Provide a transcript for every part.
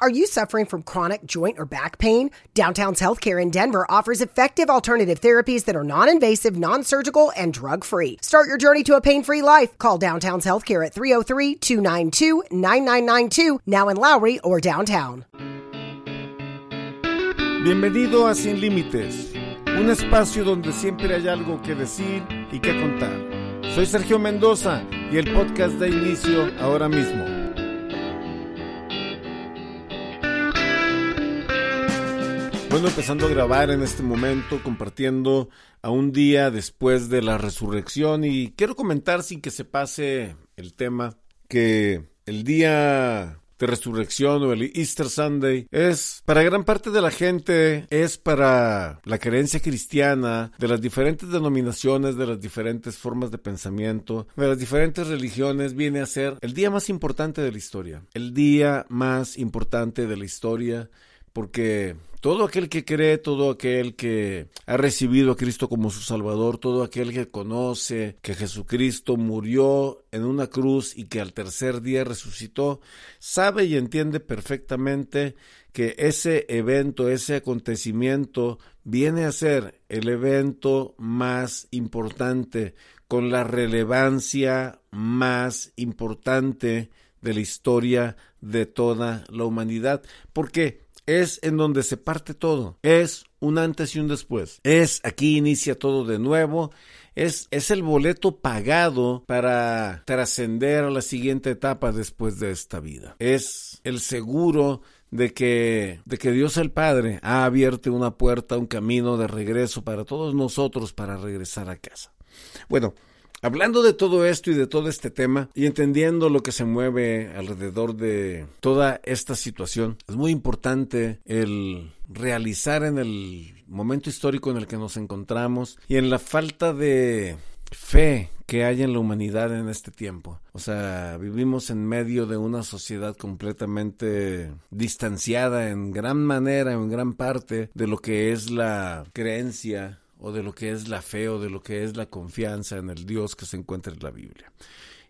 Are you suffering from chronic joint or back pain? Downtown's Healthcare in Denver offers effective alternative therapies that are non invasive, non surgical, and drug free. Start your journey to a pain free life. Call Downtown's Healthcare at 303 292 9992, now in Lowry or downtown. Bienvenido a Sin Límites, un espacio donde siempre hay algo que decir y que contar. Soy Sergio Mendoza y el podcast da inicio ahora mismo. Bueno, empezando a grabar en este momento, compartiendo a un día después de la resurrección y quiero comentar sin que se pase el tema que el día de resurrección o el Easter Sunday es para gran parte de la gente es para la creencia cristiana de las diferentes denominaciones de las diferentes formas de pensamiento de las diferentes religiones viene a ser el día más importante de la historia el día más importante de la historia porque todo aquel que cree, todo aquel que ha recibido a Cristo como su Salvador, todo aquel que conoce que Jesucristo murió en una cruz y que al tercer día resucitó, sabe y entiende perfectamente que ese evento, ese acontecimiento viene a ser el evento más importante, con la relevancia más importante de la historia de toda la humanidad. ¿Por qué? Es en donde se parte todo. Es un antes y un después. Es aquí inicia todo de nuevo. Es, es el boleto pagado para trascender a la siguiente etapa después de esta vida. Es el seguro de que, de que Dios el Padre ha abierto una puerta, un camino de regreso para todos nosotros para regresar a casa. Bueno, Hablando de todo esto y de todo este tema y entendiendo lo que se mueve alrededor de toda esta situación, es muy importante el realizar en el momento histórico en el que nos encontramos y en la falta de fe que hay en la humanidad en este tiempo. O sea, vivimos en medio de una sociedad completamente distanciada en gran manera, en gran parte, de lo que es la creencia o de lo que es la fe o de lo que es la confianza en el Dios que se encuentra en la Biblia.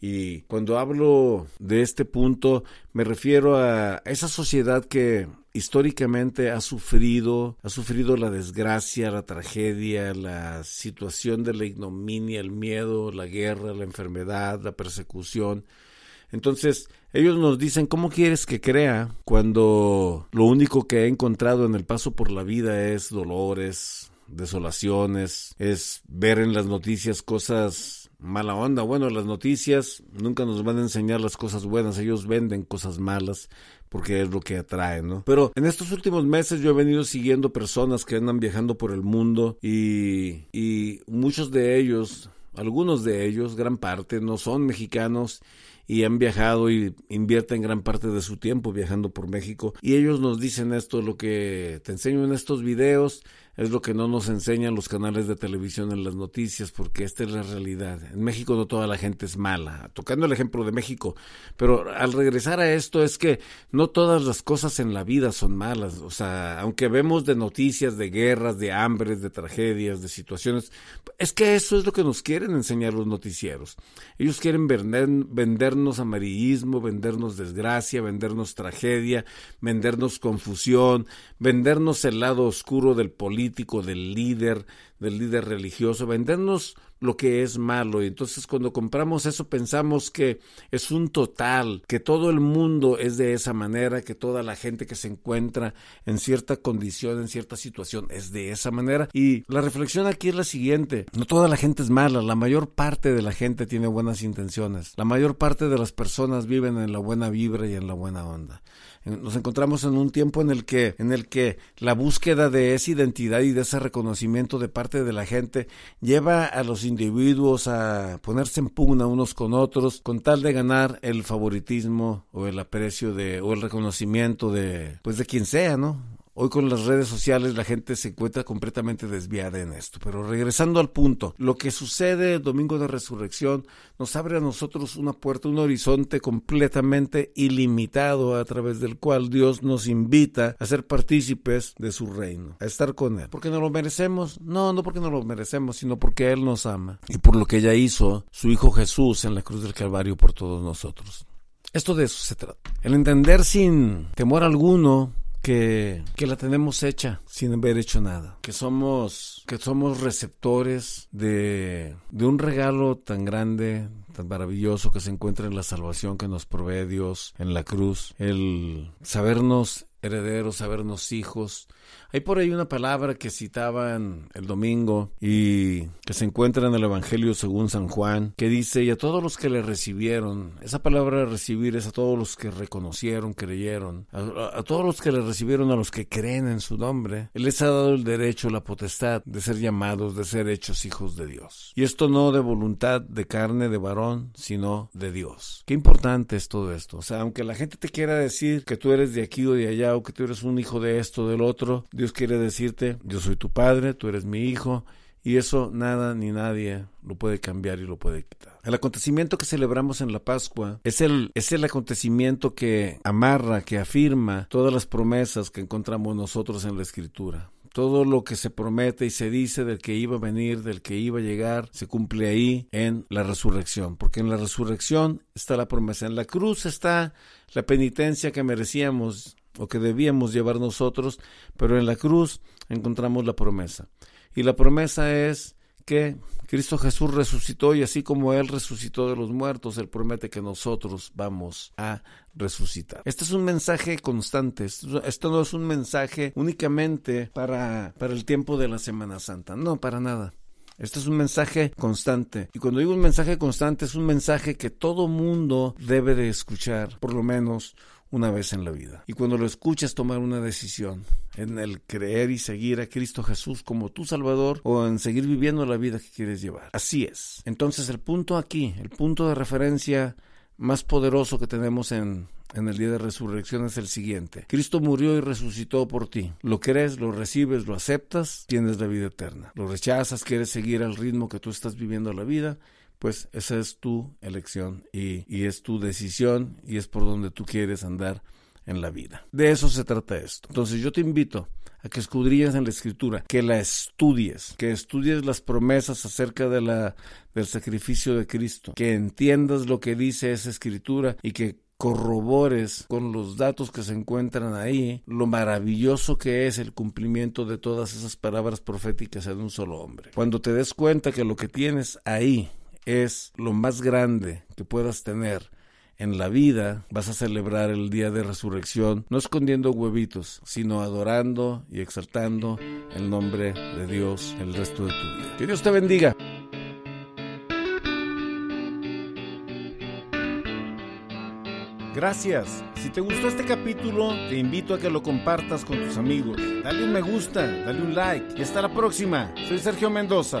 Y cuando hablo de este punto, me refiero a esa sociedad que históricamente ha sufrido, ha sufrido la desgracia, la tragedia, la situación de la ignominia, el miedo, la guerra, la enfermedad, la persecución. Entonces, ellos nos dicen, ¿cómo quieres que crea cuando lo único que he encontrado en el paso por la vida es dolores, desolaciones, es ver en las noticias cosas mala onda. Bueno, las noticias nunca nos van a enseñar las cosas buenas, ellos venden cosas malas porque es lo que atrae, ¿no? Pero en estos últimos meses yo he venido siguiendo personas que andan viajando por el mundo y, y muchos de ellos, algunos de ellos, gran parte, no son mexicanos y han viajado y invierten gran parte de su tiempo viajando por México y ellos nos dicen esto, lo que te enseño en estos videos es lo que no nos enseñan los canales de televisión en las noticias, porque esta es la realidad. En México no toda la gente es mala, tocando el ejemplo de México, pero al regresar a esto es que no todas las cosas en la vida son malas, o sea, aunque vemos de noticias de guerras, de hambres, de tragedias, de situaciones, es que eso es lo que nos quieren enseñar los noticieros. Ellos quieren vender, vendernos amarillismo, vendernos desgracia, vendernos tragedia, vendernos confusión, vendernos el lado oscuro del político, del líder, del líder religioso, vendernos lo que es malo. Y entonces cuando compramos eso pensamos que es un total, que todo el mundo es de esa manera, que toda la gente que se encuentra en cierta condición, en cierta situación, es de esa manera. Y la reflexión aquí es la siguiente, no toda la gente es mala, la mayor parte de la gente tiene buenas intenciones, la mayor parte de las personas viven en la buena vibra y en la buena onda nos encontramos en un tiempo en el que en el que la búsqueda de esa identidad y de ese reconocimiento de parte de la gente lleva a los individuos a ponerse en pugna unos con otros con tal de ganar el favoritismo o el aprecio de o el reconocimiento de pues de quien sea, ¿no? Hoy con las redes sociales la gente se encuentra completamente desviada en esto. Pero regresando al punto, lo que sucede el domingo de resurrección nos abre a nosotros una puerta, un horizonte completamente ilimitado a través del cual Dios nos invita a ser partícipes de su reino, a estar con Él. ¿Porque no lo merecemos? No, no porque no lo merecemos, sino porque Él nos ama y por lo que ella hizo su Hijo Jesús en la cruz del Calvario por todos nosotros. Esto de eso se trata. El entender sin temor alguno que, que, la tenemos hecha sin haber hecho nada, que somos, que somos receptores de, de un regalo tan grande, tan maravilloso que se encuentra en la salvación que nos provee Dios en la cruz, el sabernos herederos, sabernos hijos. Hay por ahí una palabra que citaban el domingo y que se encuentra en el Evangelio según San Juan, que dice, y a todos los que le recibieron, esa palabra recibir es a todos los que reconocieron, creyeron, a, a, todos los que le recibieron, a los que creen en su nombre, Él les ha dado el derecho, la potestad de ser llamados, de ser hechos hijos de Dios. Y esto no de voluntad de carne, de varón, sino de Dios. Qué importante es todo esto. O sea, aunque la gente te quiera decir que tú eres de aquí o de allá, o que tú eres un hijo de esto, del otro, Dios quiere decirte, yo soy tu padre, tú eres mi hijo, y eso nada ni nadie lo puede cambiar y lo puede quitar. El acontecimiento que celebramos en la Pascua es el, es el acontecimiento que amarra, que afirma todas las promesas que encontramos nosotros en la Escritura. Todo lo que se promete y se dice del que iba a venir, del que iba a llegar, se cumple ahí en la resurrección. Porque en la resurrección está la promesa. En la cruz está la penitencia que merecíamos o que debíamos llevar nosotros, pero en la cruz encontramos la promesa. Y la promesa es que Cristo Jesús resucitó y así como Él resucitó de los muertos, Él promete que nosotros vamos a resucitar. Este es un mensaje constante, esto no es un mensaje únicamente para, para el tiempo de la Semana Santa, no, para nada. Este es un mensaje constante. Y cuando digo un mensaje constante, es un mensaje que todo mundo debe de escuchar, por lo menos una vez en la vida. Y cuando lo escuchas tomar una decisión en el creer y seguir a Cristo Jesús como tu Salvador o en seguir viviendo la vida que quieres llevar. Así es. Entonces el punto aquí, el punto de referencia más poderoso que tenemos en, en el día de resurrección es el siguiente. Cristo murió y resucitó por ti. Lo crees, lo recibes, lo aceptas, tienes la vida eterna. Lo rechazas, quieres seguir al ritmo que tú estás viviendo la vida, pues esa es tu elección y, y, es tu decisión y es por donde tú quieres andar en la vida. De eso se trata esto. Entonces yo te invito a que escudrilles en la escritura, que la estudies, que estudies las promesas acerca de la, del sacrificio de Cristo, que entiendas lo que dice esa escritura y que corrobores con los datos que se encuentran ahí lo maravilloso que es el cumplimiento de todas esas palabras proféticas en un solo hombre. Cuando te des cuenta que lo que tienes ahí es lo más grande que puedas tener en la vida, vas a celebrar el día de resurrección, no escondiendo huevitos, sino adorando y exaltando el nombre de Dios el resto de tu vida. Que Dios te bendiga. Gracias. Si te gustó este capítulo, te invito a que lo compartas con tus amigos. Dale un me gusta, dale un like y hasta la próxima. Soy Sergio Mendoza.